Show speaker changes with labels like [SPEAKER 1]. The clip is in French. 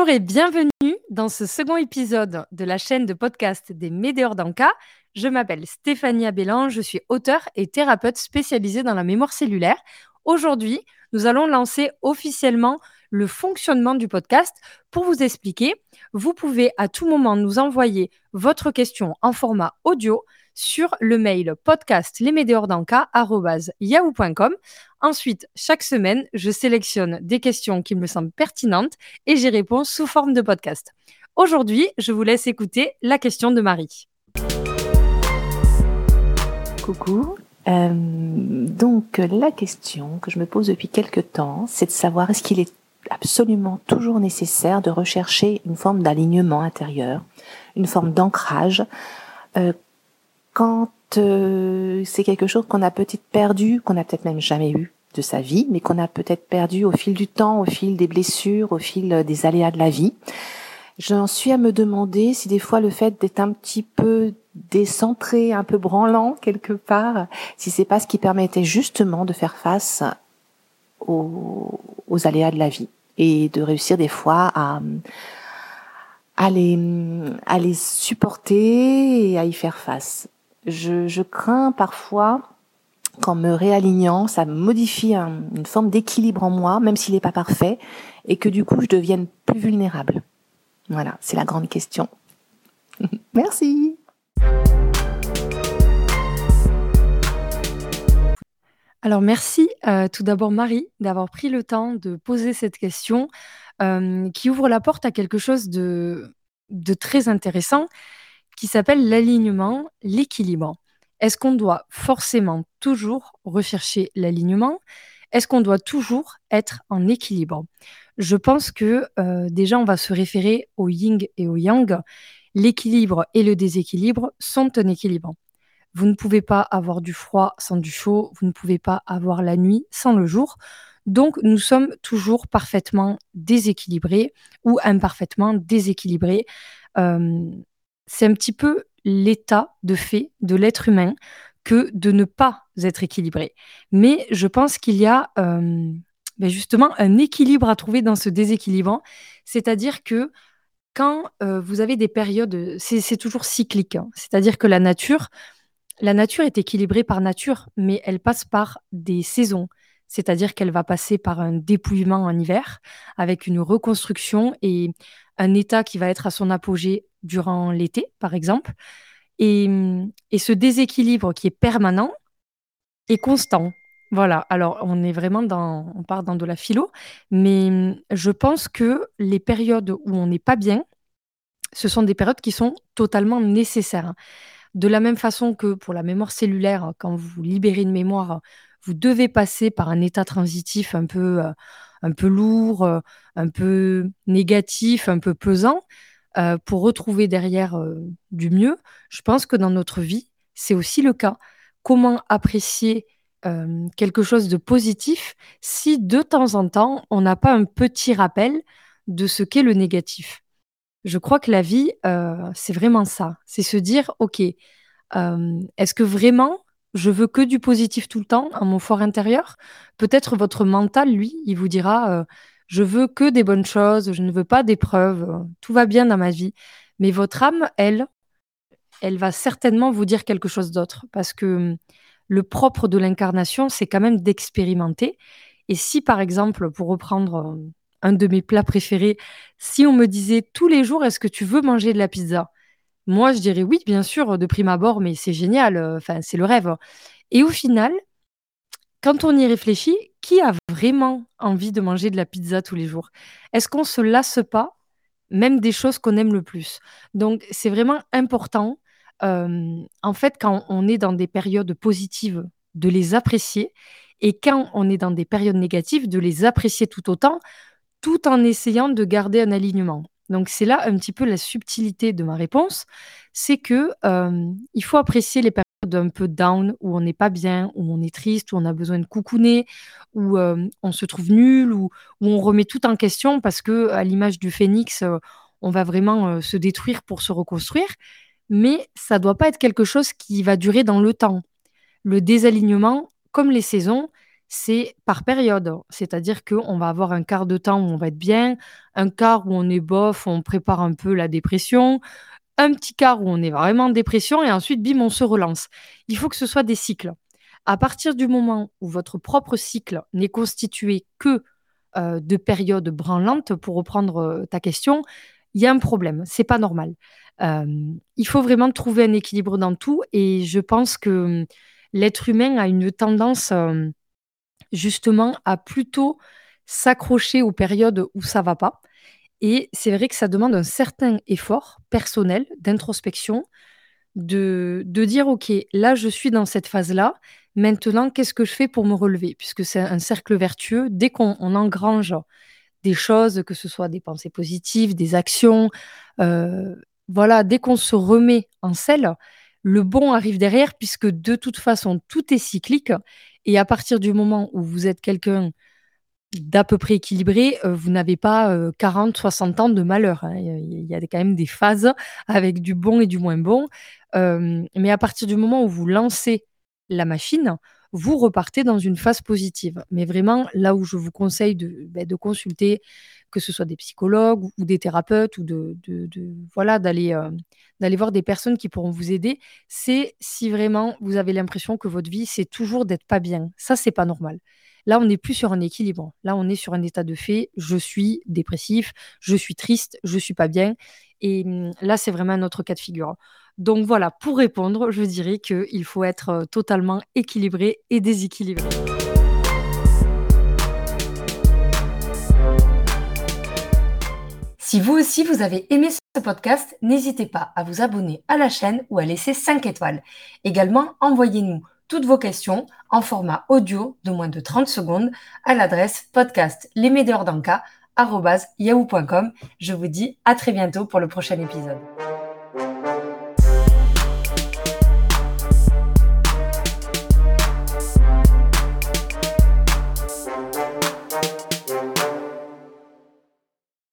[SPEAKER 1] Bonjour et bienvenue dans ce second épisode de la chaîne de podcast des Médéors d'Anka. Je m'appelle Stéphanie Abellan, je suis auteure et thérapeute spécialisée dans la mémoire cellulaire. Aujourd'hui, nous allons lancer officiellement le fonctionnement du podcast pour vous expliquer. Vous pouvez à tout moment nous envoyer votre question en format audio sur le mail podcast yahoo.com. Ensuite, chaque semaine, je sélectionne des questions qui me semblent pertinentes et j'y réponds sous forme de podcast. Aujourd'hui, je vous laisse écouter la question de Marie.
[SPEAKER 2] Coucou. Euh, donc la question que je me pose depuis quelque temps, c'est de savoir est-ce qu'il est absolument toujours nécessaire de rechercher une forme d'alignement intérieur, une forme d'ancrage euh, quand euh, c'est quelque chose qu'on a peut-être perdu, qu'on a peut-être même jamais eu de sa vie, mais qu'on a peut-être perdu au fil du temps, au fil des blessures, au fil des aléas de la vie. J'en suis à me demander si des fois le fait d'être un petit peu décentré, un peu branlant quelque part, si c'est pas ce qui permettait justement de faire face aux, aux aléas de la vie et de réussir des fois à, à les, à les supporter et à y faire face je, crains parfois qu'en me réalignant, ça modifie une forme d'équilibre en moi, même s'il n'est pas parfait, et que du coup je devienne plus vulnérable. Voilà, c'est la grande question. Merci.
[SPEAKER 1] Alors merci euh, tout d'abord Marie d'avoir pris le temps de poser cette question euh, qui ouvre la porte à quelque chose de très intéressant s'appelle l'alignement, l'équilibre. Est-ce qu'on doit forcément toujours rechercher l'alignement? Est-ce qu'on doit toujours être en équilibre? Je pense que euh, déjà, on va se référer au yin et au yang. L'équilibre et le déséquilibre sont un équilibre. Vous ne pouvez pas avoir du froid sans du chaud, vous ne pouvez pas avoir la nuit sans le jour. Donc, nous sommes toujours parfaitement déséquilibrés ou imparfaitement déséquilibrés. Euh, c'est un petit peu l'état de fait de l'être humain que de ne pas être équilibré. Mais je pense qu'il y a euh, ben justement un équilibre à trouver dans ce déséquilibre, c'est-à-dire que quand euh, vous avez des périodes, c'est toujours cyclique, hein. c'est-à-dire que la nature, la nature est équilibrée par nature, mais elle passe par des saisons, c'est-à-dire qu'elle va passer par un dépouillement en hiver, avec une reconstruction et un état qui va être à son apogée durant l'été, par exemple. Et, ce déséquilibre qui est permanent est constant. Voilà, alors on est vraiment dans, on part dans de la philo, mais je pense que les périodes où on n'est pas bien, ce sont des périodes qui sont totalement nécessaires. De la même façon que pour la mémoire cellulaire, quand vous libérez une mémoire, vous devez passer par un état transitif un peu, euh, un peu lourd, euh, un peu négatif, un peu pesant. Euh, pour retrouver derrière du mieux, je pense que dans notre vie, c'est aussi le cas. Comment apprécier quelque chose de positif si de temps en temps, on n'a pas un petit rappel de ce qu'est le négatif? Je crois que la vie, c'est vraiment ça. C'est se dire, OK, est-ce que vraiment je veux que du positif tout le temps à mon fort intérieur Peut-être votre mental, lui, il vous dira je veux que des bonnes choses, je ne veux pas d'épreuves, tout va bien dans ma vie. Mais votre âme, elle, elle va certainement vous dire quelque chose d'autre parce que hum, le propre de l'incarnation, c'est quand même d'expérimenter. Et si, par exemple, pour reprendre hum, un de mes plats préférés, si on me disait tous les jours, est-ce que tu veux manger de la pizza? Moi, je dirais oui, bien sûr, de prime abord, mais c'est génial, euh, enfin, c'est le rêve. Et au final, quand on y réfléchit, qui a vraiment envie de manger de la pizza tous les jours? Est-ce qu'on se lasse pas, même des choses qu'on aime le plus? Donc, c'est vraiment important, en fait, quand on est dans des périodes positives, de les apprécier, et quand on est dans des périodes négatives, de les apprécier tout autant, tout en essayant de garder un alignement. Donc c'est là un petit peu la subtilité de ma réponse, c'est que il faut apprécier les périodes d'un peu down, où on n'est pas bien, où on est triste, où on a besoin de coucouner, où on se trouve nul, où, on remet tout en question parce que, à l'image du phénix, on va vraiment se détruire pour se reconstruire. Mais ça doit pas être quelque chose qui va durer dans le temps. Le désalignement, comme les saisons, c'est par période. C'est-à-dire qu'on va avoir un quart de temps où on va être bien, un quart où on est bof, on prépare un peu la dépression, un petit quart où on est vraiment en dépression et ensuite, bim, on se relance. Il faut que ce soit des cycles. À partir du moment où votre propre cycle n'est constitué que euh, de périodes branlantes, pour reprendre euh, ta question, il y a un problème. C'est pas normal. Euh, il faut vraiment trouver un équilibre dans tout et je pense que hum, l'être humain a une tendance justement à plutôt s'accrocher aux périodes où ça va pas. Et c'est vrai que ça demande un certain effort personnel d'introspection, de, de dire, OK, là, je suis dans cette phase-là. Maintenant, qu'est-ce que je fais pour me relever? Puisque c'est un cercle vertueux. Dès qu'on engrange des choses, que ce soit des pensées positives, des actions, euh, voilà, dès qu'on se remet en selle, le bon arrive derrière, puisque de toute façon, tout est cyclique. Et à partir du moment où vous êtes quelqu'un d'à peu près équilibré, euh, vous n'avez pas 40, euh, 60 ans de malheur. Hein. Il y a quand même des phases avec du bon et du moins bon. Euh, mais à partir du moment où vous lancez la machine, vous repartez dans une phase positive. Mais vraiment, là où je vous conseille de, ben, de consulter, que ce soit des psychologues ou, des thérapeutes, ou de, voilà, d'aller d'aller voir des personnes qui pourront vous aider, c'est si vraiment vous avez l'impression que votre vie, c'est toujours d'être pas bien. Ça, c'est pas normal. Là, on n'est plus sur un équilibre. Là, on est sur un état de fait. Je suis dépressif, je suis triste, je suis pas bien. Et hum, là, c'est vraiment un autre cas de figure. Donc voilà, pour répondre, je dirais qu'il faut être euh, totalement équilibré et déséquilibré. Si vous aussi vous avez aimé ce podcast, n'hésitez pas à vous abonner à la chaîne ou à laisser 5 étoiles. Également, envoyez-nous toutes vos questions en format audio de moins de 30 secondes à l'adresse podcast Je vous dis à très bientôt pour le prochain épisode.